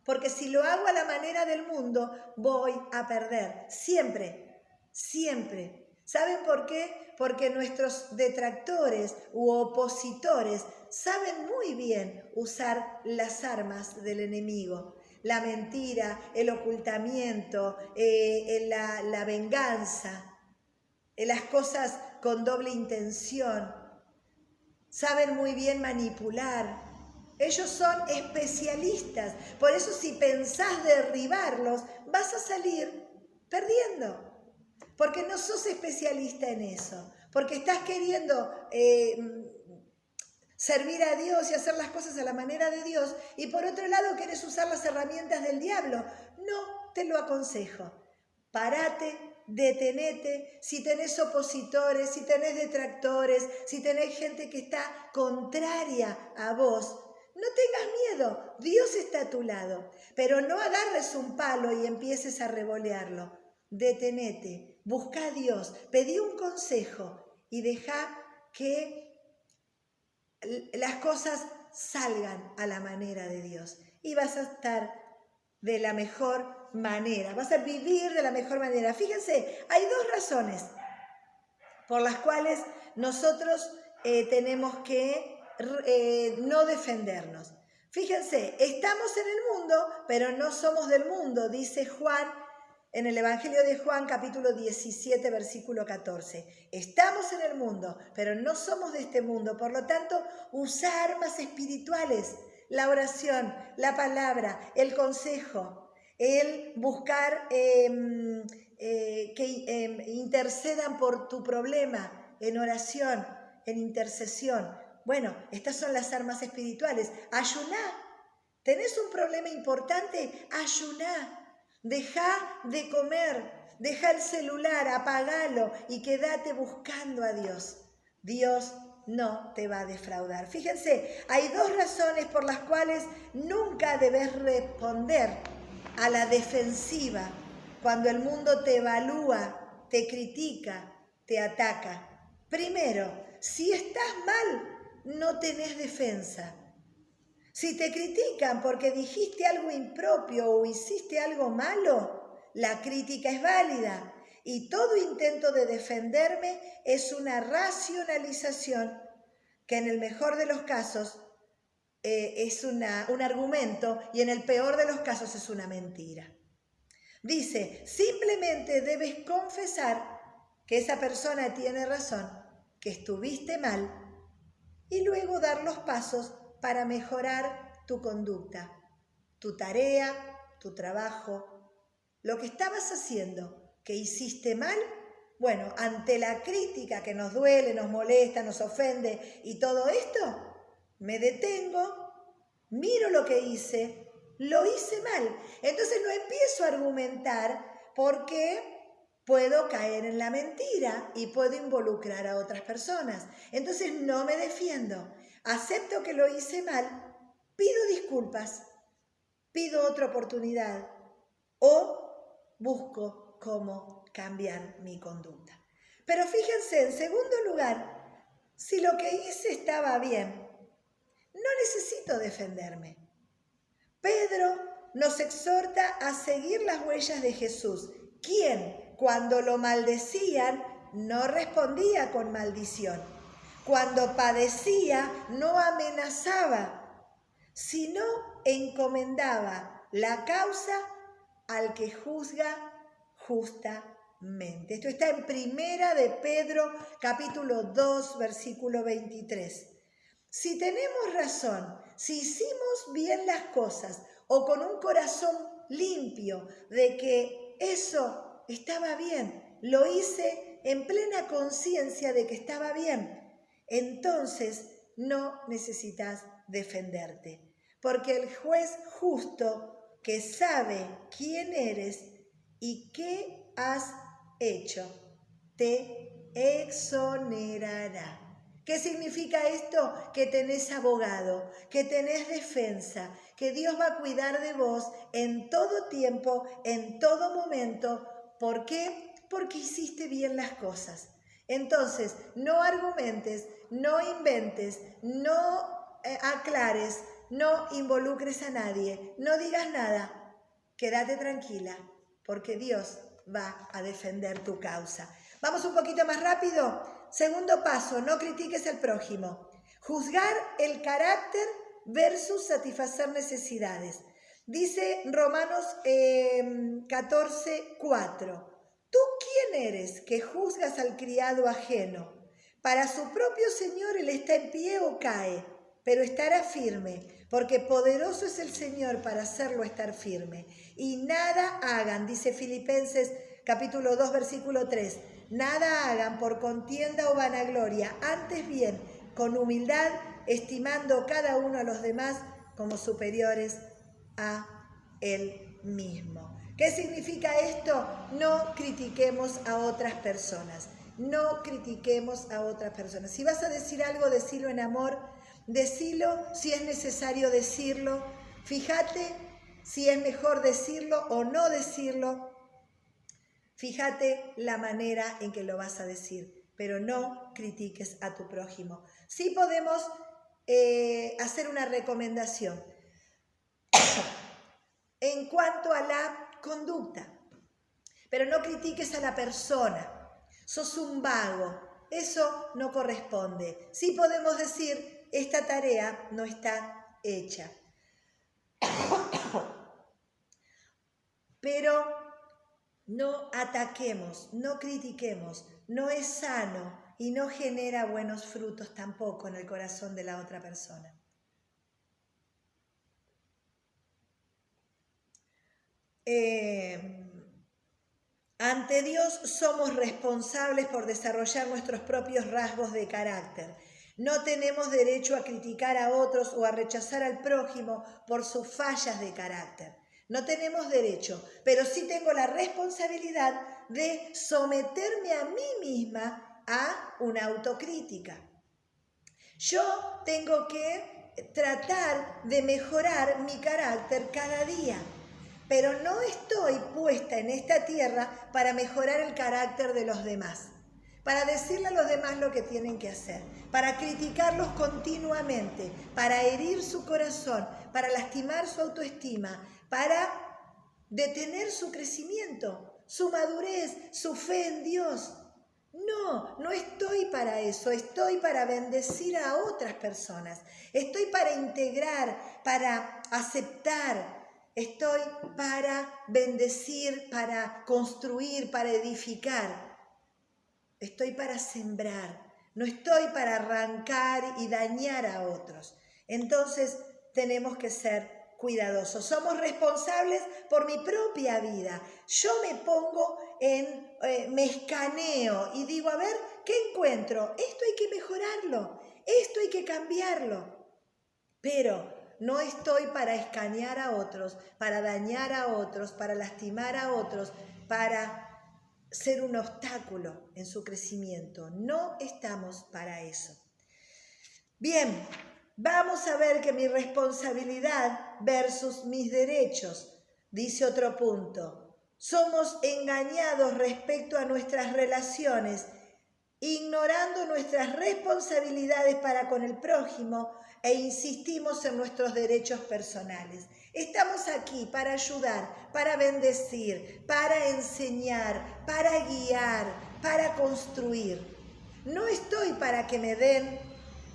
Porque si lo hago a la manera del mundo, voy a perder. Siempre, siempre. ¿Saben por qué? Porque nuestros detractores u opositores saben muy bien usar las armas del enemigo. La mentira, el ocultamiento, eh, la, venganza, las cosas con doble intención, saben muy bien manipular. Ellos son especialistas, por eso si pensás derribarlos, vas a salir perdiendo, porque no sos especialista en eso, porque estás queriendo eh, servir a Dios y hacer las cosas a la manera de Dios, y por otro lado quieres usar las herramientas del diablo. No te lo aconsejo. Parate, detenete, si tenés opositores, si tenés detractores, si tenés gente que está contraria a vos, no tengas miedo, Dios está a tu lado, pero no agarres un palo y empieces a revolearlo. Detenete, busca a Dios, pedí un consejo y deja que las cosas salgan a la manera de Dios y vas a estar de la mejor manera, vas a vivir de la mejor manera. Fíjense, hay dos razones por las cuales nosotros eh, tenemos que eh, no defendernos. Fíjense, estamos en el mundo, pero no somos del mundo, dice Juan en el Evangelio de Juan capítulo 17 versículo 14. Estamos en el mundo, pero no somos de este mundo. Por lo tanto, usa armas espirituales, la oración, la palabra, el consejo, el buscar em, eh, que em, intercedan por tu problema en oración, en intercesión. Bueno, estas son las armas espirituales. Ayuná. ¿Tenés un problema importante? Ayuná. Deja de comer, deja el celular, apagalo y quédate buscando a Dios. Dios no te va a defraudar. Fíjense, hay dos razones por las cuales nunca debes responder a la defensiva cuando el mundo te evalúa, te critica, te ataca. Primero, si estás mal, no tenés defensa. Si te critican porque dijiste algo impropio o hiciste algo malo, la crítica es válida y todo intento de defenderme es una racionalización que en el mejor de los casos eh, es un argumento y en el peor de los casos es una mentira. Dice, simplemente debes confesar que esa persona tiene razón, que estuviste mal, y luego dar los pasos para mejorar tu conducta, tu tarea, tu trabajo, lo que estabas haciendo, que hiciste mal, bueno, ante la crítica que nos duele, nos molesta, nos ofende y todo esto, me detengo, miro lo que hice, lo hice mal. Entonces no empiezo a argumentar porque puedo caer en la mentira y puedo involucrar a otras personas. Entonces no me defiendo, acepto que lo hice mal, pido disculpas, pido otra oportunidad o busco cómo cambiar mi conducta. Pero fíjense, en segundo lugar, si lo que hice estaba bien, no necesito defenderme. Pedro nos exhorta a seguir las huellas de Jesús, quien cuando lo maldecían no respondía con maldición. Cuando padecía no amenazaba, sino encomendaba la causa al que juzga justa esto está en Primera de Pedro, capítulo 2, versículo 23. Si tenemos razón, si hicimos bien las cosas o con un corazón limpio de que eso estaba bien, lo hice en plena conciencia de que estaba bien, entonces no necesitas defenderte, porque el juez justo que sabe quién eres y qué has hecho, te exonerará. ¿Qué significa esto? Que tenés abogado, que tenés defensa, que Dios va a cuidar de vos en todo tiempo, en todo momento. ¿Por qué? Porque hiciste bien las cosas. Entonces, no argumentes, no inventes, no eh, aclares, no involucres a nadie, no digas nada. Quédate tranquila, porque Dios va a defender tu causa. Vamos un poquito más rápido. Segundo paso, no critiques al prójimo. Juzgar el carácter versus satisfacer necesidades. Dice Romanos 14, em, 4. ¿Tú quién eres que juzgas al criado ajeno? Para su propio Señor él está en pie o cae, pero estará firme, porque poderoso es el Señor para hacerlo estar firme. Y nada hagan, dice Filipenses capítulo 2, versículo 3, nada hagan por contienda o vanagloria, antes bien, con humildad, estimando cada uno a los demás como superiores a él mismo. ¿Qué significa esto? No critiquemos a otras personas. No critiquemos a otras personas. Si vas a decir algo, decilo en amor, Decilo si es necesario decirlo. Fíjate si es mejor decirlo o no decirlo. Fíjate la manera en que lo vas a decir, pero no critiques a tu prójimo. Sí podemos eh, hacer una recomendación [coughs] en cuanto a la conducta, pero no critiques a la persona. Sos un vago, eso no corresponde. Sí podemos decir, esta tarea no está hecha. Pero no ataquemos, no critiquemos, no es sano y no genera buenos frutos tampoco en el corazón de la otra persona. Eh, ante Dios somos responsables por desarrollar nuestros propios rasgos de carácter no tenemos derecho a criticar a otros o a rechazar al prójimo por sus fallas de carácter. No tenemos derecho, pero sí tengo la responsabilidad de someterme a mí misma a una autocrítica. Yo tengo que tratar de mejorar mi carácter cada día, pero no estoy puesta en esta tierra para mejorar el carácter de los demás para decirle a los demás lo que tienen que hacer, para criticarlos continuamente, para herir su corazón, para lastimar su autoestima, para detener su crecimiento, su madurez, su fe en Dios. No, no estoy para eso, estoy para bendecir a otras personas, estoy para integrar, para aceptar, estoy para bendecir, para construir, para edificar. Estoy para sembrar, no estoy para arrancar y dañar a otros. Entonces tenemos que ser cuidadosos. Somos responsables por mi propia vida. Yo me pongo en, eh, me escaneo y digo, a ver, ¿qué encuentro? Esto hay que mejorarlo, esto hay que cambiarlo. Pero no estoy para escanear a otros, para dañar a otros, para lastimar a otros, para ser un obstáculo en su crecimiento. No estamos para eso. Bien, vamos a ver que mi responsabilidad versus mis derechos, dice otro punto. Somos engañados respecto a nuestras relaciones, ignorando nuestras responsabilidades para con el prójimo e insistimos en nuestros derechos personales. Estamos aquí para ayudar, para bendecir, para enseñar, para guiar, para construir. No estoy para que me den,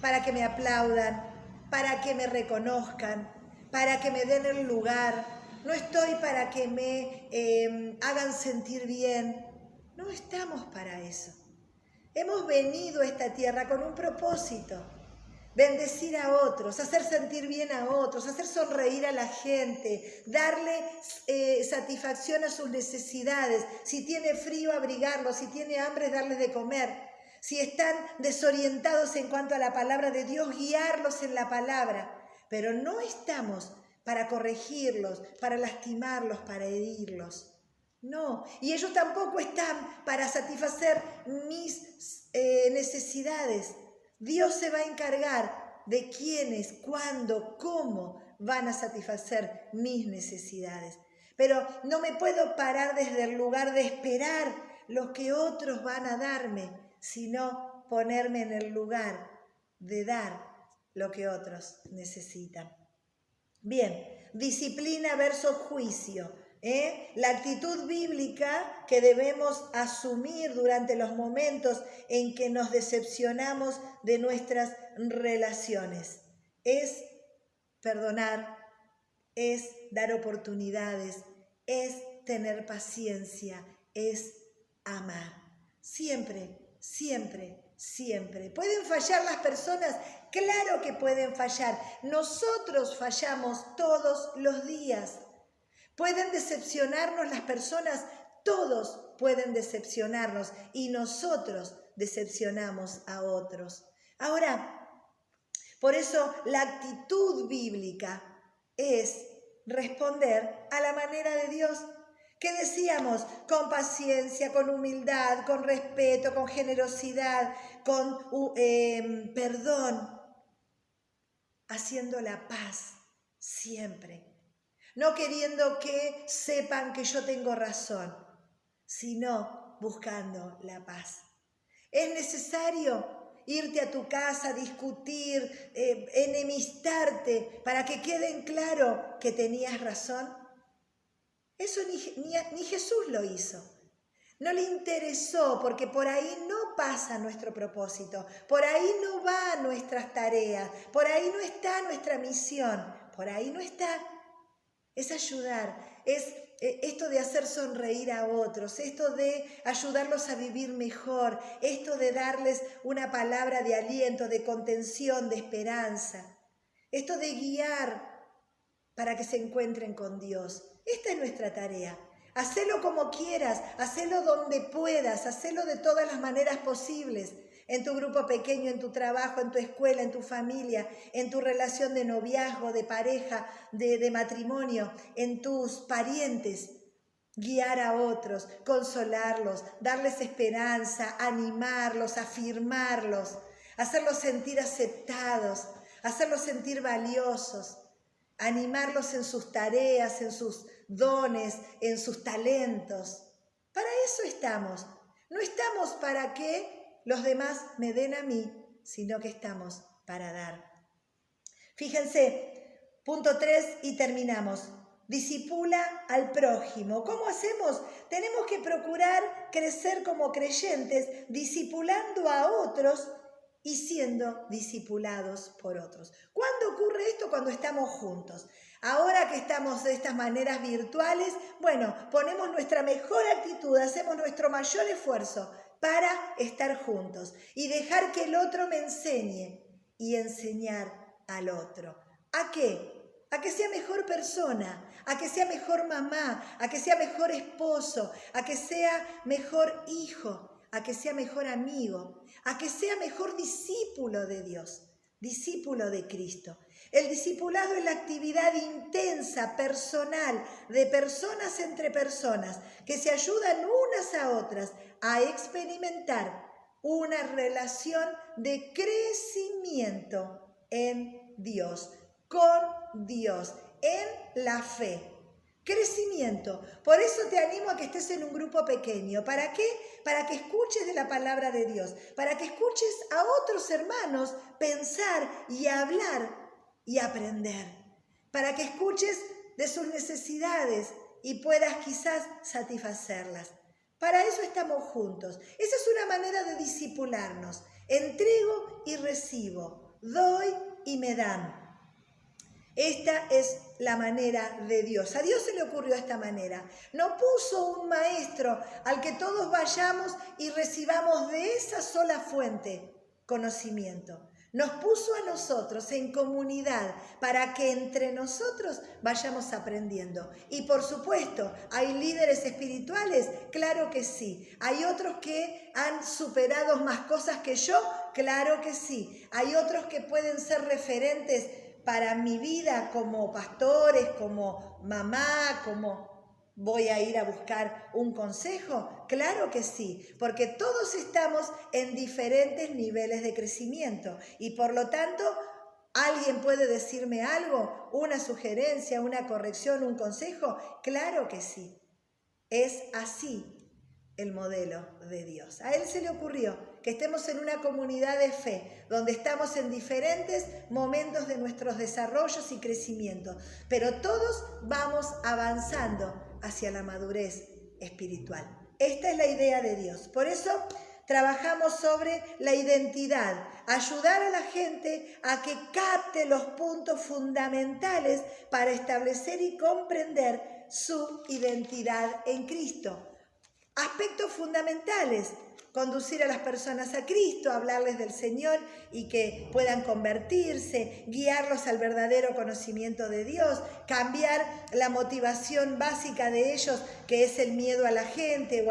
para que me aplaudan, para que me reconozcan, para que me den el lugar. No estoy para que me em, hagan sentir bien. No estamos para eso. Hemos venido a esta tierra con un propósito bendecir a otros, hacer sentir bien a otros, hacer sonreír a la gente, darle eh, satisfacción a sus necesidades. Si tiene frío, abrigarlos, si tiene hambre, darles de comer. Si están desorientados en cuanto a la palabra de Dios, guiarlos en la palabra. Pero no estamos para corregirlos, para lastimarlos, para herirlos. No, y ellos tampoco están para satisfacer mis eh, necesidades. Dios se va a encargar de quiénes, cuándo, cómo van a satisfacer mis necesidades. Pero no me puedo parar desde el lugar de esperar lo que otros van a darme, sino ponerme en el lugar de dar lo que otros necesitan. Bien, disciplina versus juicio. ¿Eh? la actitud bíblica que debemos asumir durante los momentos en que nos decepcionamos de nuestras relaciones. Es perdonar, es dar oportunidades, es tener paciencia, es amar. Siempre, siempre, siempre. ¿Pueden fallar las personas? Claro que pueden fallar. Nosotros fallamos todos los días. Pueden decepcionarnos las personas, todos pueden decepcionarnos y nosotros decepcionamos a otros. Ahora, por eso la actitud bíblica es responder a la manera de Dios. ¿Qué decíamos? Con paciencia, con humildad, con respeto, con generosidad, con em, perdón, haciendo la paz siempre no queriendo que sepan que yo tengo razón, sino buscando la paz. Es necesario irte a tu casa, discutir, eh, enemistarte, para que quede en claro que tenías razón. Eso ni, ni Jesús lo hizo. No le interesó porque por ahí no pasa nuestro propósito, por ahí no va nuestras tareas, por ahí no está nuestra misión, por ahí no está es ayudar, es eh, esto de hacer sonreír a otros, esto de ayudarlos a vivir mejor, esto de darles una palabra de aliento, de contención, de esperanza, esto de guiar para que se encuentren con Dios. Esta es nuestra tarea. Hacelo como quieras, hacelo donde puedas, hacelo de todas las maneras posibles en tu grupo pequeño, en tu trabajo, en tu escuela, en tu familia, en tu relación de noviazgo, de pareja, de, matrimonio, en tus parientes. Guiar a otros, consolarlos, darles esperanza, animarlos, afirmarlos, hacerlos sentir aceptados, hacerlos sentir valiosos, animarlos en sus tareas, en sus dones, en sus talentos. Para eso estamos. No estamos para que los demás me den a mí, sino que estamos para dar. Fíjense, punto 3 y terminamos. Disipula al prójimo. ¿Cómo hacemos? Tenemos que procurar crecer como creyentes, disipulando a otros y siendo disipulados por otros. ¿Cuándo ocurre esto? Cuando estamos juntos. Ahora que estamos de estas maneras virtuales, bueno, ponemos nuestra mejor actitud, hacemos nuestro mayor esfuerzo para estar juntos y dejar que el otro me enseñe y enseñar al otro. ¿A qué? A que sea mejor persona, a que sea mejor mamá, a que sea mejor esposo, a que sea mejor hijo, a que sea mejor amigo, a que sea mejor discípulo de Dios, discípulo de Cristo. El discipulado es la actividad intensa, personal, de personas entre personas, que se ayudan unas a otras a experimentar una relación de crecimiento en Dios, con Dios, en la fe. Crecimiento. Por eso te animo a que estés en un grupo pequeño. ¿Para qué? Para que escuches de la palabra de Dios, para que escuches a otros hermanos pensar y hablar y aprender, para que escuches de sus necesidades y puedas quizás satisfacerlas. Para eso estamos juntos. Esa es una manera de disipularnos. Entrego y recibo, doy y me dan. Esta es la manera de Dios. A Dios se le ocurrió esta manera. No puso un maestro al que todos vayamos y recibamos de esa sola fuente conocimiento. Nos puso a nosotros en comunidad para que entre nosotros vayamos aprendiendo. Y por supuesto, ¿hay líderes espirituales? Claro que sí. ¿Hay otros que han superado más cosas que yo? Claro que sí. ¿Hay otros que pueden ser referentes para mi vida como pastores, como mamá, como ¿Voy a ir a buscar un consejo? Claro que sí, porque todos estamos en diferentes niveles de crecimiento y por lo tanto, ¿alguien puede decirme algo? ¿Una sugerencia, una corrección, un consejo? Claro que sí. Es así el modelo de Dios. A Él se le ocurrió que estemos en una comunidad de fe, donde estamos en diferentes momentos de nuestros desarrollos y crecimiento, pero todos vamos avanzando hacia la madurez espiritual. Esta es la idea de Dios. Por eso trabajamos sobre la identidad, ayudar a la gente a que capte los puntos fundamentales para establecer y comprender su identidad en Cristo. Aspectos fundamentales, conducir a las personas a Cristo, hablarles del Señor y que puedan convertirse, guiarlos al verdadero conocimiento de Dios, cambiar la motivación básica de ellos, que es el miedo a la gente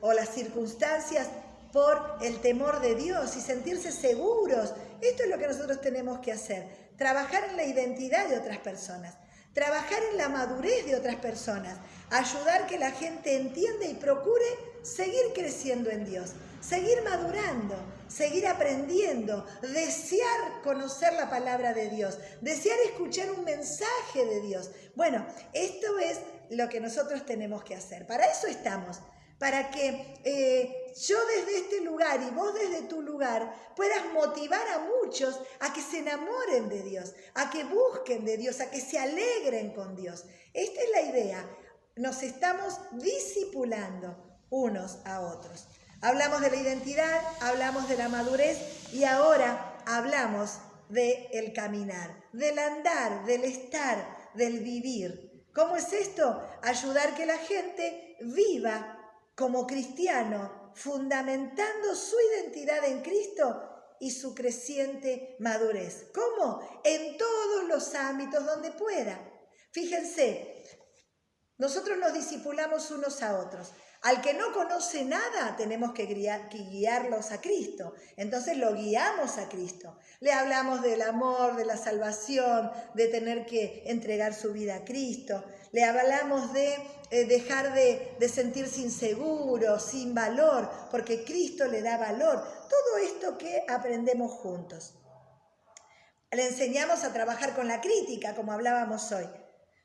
o, las circunstancias, por el temor de Dios y sentirse seguros. Esto es lo que nosotros tenemos que hacer, trabajar en la identidad de otras personas. Trabajar en la madurez de otras personas, ayudar que la gente entienda y procure seguir creciendo en Dios, seguir madurando, seguir aprendiendo, desear conocer la palabra de Dios, desear escuchar un mensaje de Dios. Bueno, esto es lo que nosotros tenemos que hacer. Para eso estamos para que eh, yo desde este lugar y vos desde tu lugar puedas motivar a muchos a que se enamoren de Dios, a que busquen de Dios, a que se alegren con Dios. Esta es la idea. Nos estamos discipulando unos a otros. Hablamos de la identidad, hablamos de la madurez y ahora hablamos del el caminar, del andar, del estar, del vivir. ¿Cómo es esto? Ayudar que la gente viva como cristiano, fundamentando su identidad en Cristo y su creciente madurez. ¿Cómo? En todos los ámbitos donde pueda. Fíjense, nosotros nos discipulamos unos a otros. Al que no conoce nada, tenemos que, guiarlos a Cristo. Entonces lo guiamos a Cristo. Le hablamos del amor, de la salvación, de tener que entregar su vida a Cristo. Le hablamos de eh, dejar de, sentirse inseguro, sin valor, porque Cristo le da valor. Todo esto que aprendemos juntos. Le enseñamos a trabajar con la crítica, como hablábamos hoy.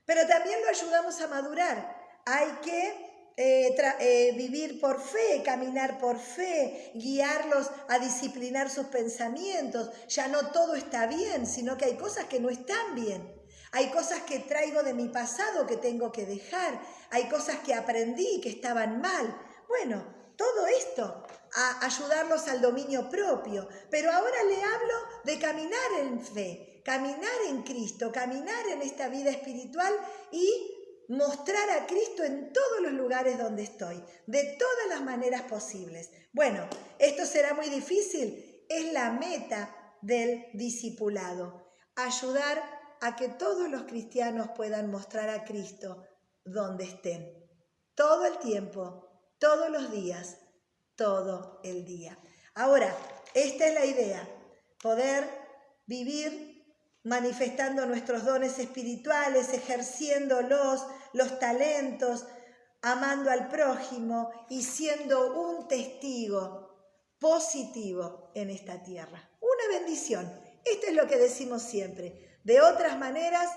Pero también lo ayudamos a madurar. Hay que eh, eh, vivir por fe, caminar por fe, guiarlos a disciplinar sus pensamientos. Ya no todo está bien, sino que hay cosas que no están bien. Hay cosas que traigo de mi pasado que tengo que dejar. Hay cosas que aprendí que estaban mal. Bueno, todo esto a ayudarlos al dominio propio. Pero ahora le hablo de caminar en fe, caminar en Cristo, caminar en esta vida espiritual y mostrar a Cristo en todos los lugares donde estoy, de todas las maneras posibles. Bueno, esto será muy difícil, es la meta del discipulado, ayudar a que todos los cristianos puedan mostrar a Cristo donde estén, todo el tiempo, todos los días, todo el día. Ahora, esta es la idea, poder vivir manifestando nuestros dones espirituales, ejerciéndolos, los talentos, amando al prójimo y siendo un testigo positivo en esta tierra. Una bendición. Esto es lo que decimos siempre. De otras maneras,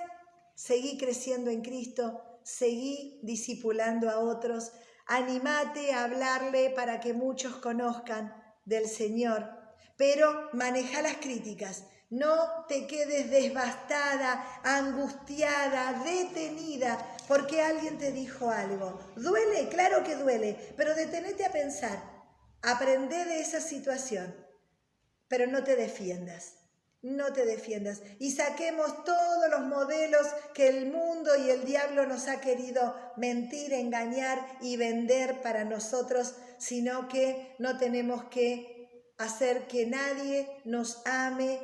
seguí creciendo en Cristo, seguí discipulando a otros, animate a hablarle para que muchos conozcan del Señor, pero maneja las críticas. No te quedes devastada, angustiada, detenida, porque alguien te dijo algo. Duele, claro que duele, pero detenete a pensar. Aprende de esa situación, pero no te defiendas. No te defiendas. Y saquemos todos los modelos que el mundo y el diablo nos ha querido mentir, engañar y vender para nosotros, sino que no tenemos que hacer que nadie nos ame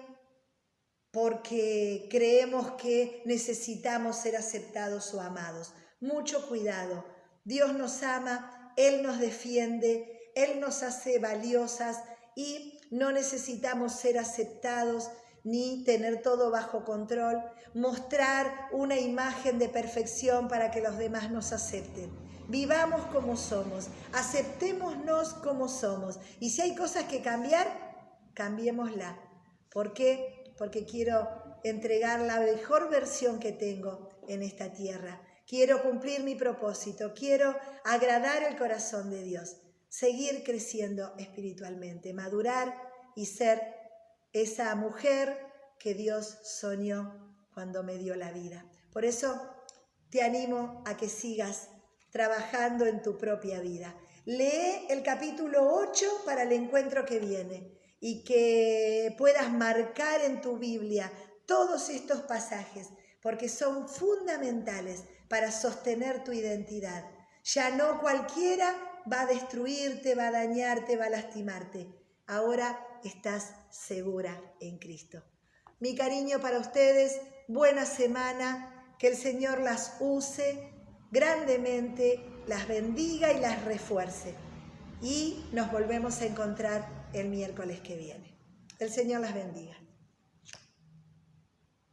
porque creemos que necesitamos ser aceptados o amados. Mucho cuidado. Dios nos ama, Él nos defiende, Él nos hace valiosas y no necesitamos ser aceptados ni tener todo bajo control, mostrar una imagen de perfección para que los demás nos acepten. Vivamos como somos, aceptémonos como somos. Y si hay cosas que cambiar, cambiémosla. ¿Por qué? porque quiero entregar la mejor versión que tengo en esta tierra. Quiero cumplir mi propósito, quiero agradar el corazón de Dios, seguir creciendo espiritualmente, madurar y ser esa mujer que Dios soñó cuando me dio la vida. Por eso te animo a que sigas trabajando en tu propia vida. Lee el capítulo 8 para el encuentro que viene y que puedas marcar en tu Biblia todos estos pasajes, porque son fundamentales para sostener tu identidad. Ya no cualquiera va a destruirte, va a dañarte, va a lastimarte. Ahora estás segura en Cristo. Mi cariño para ustedes, buena semana, que el Señor las use grandemente, las bendiga y las refuerce. Y nos volvemos a encontrar el miércoles que viene. El Señor las bendiga.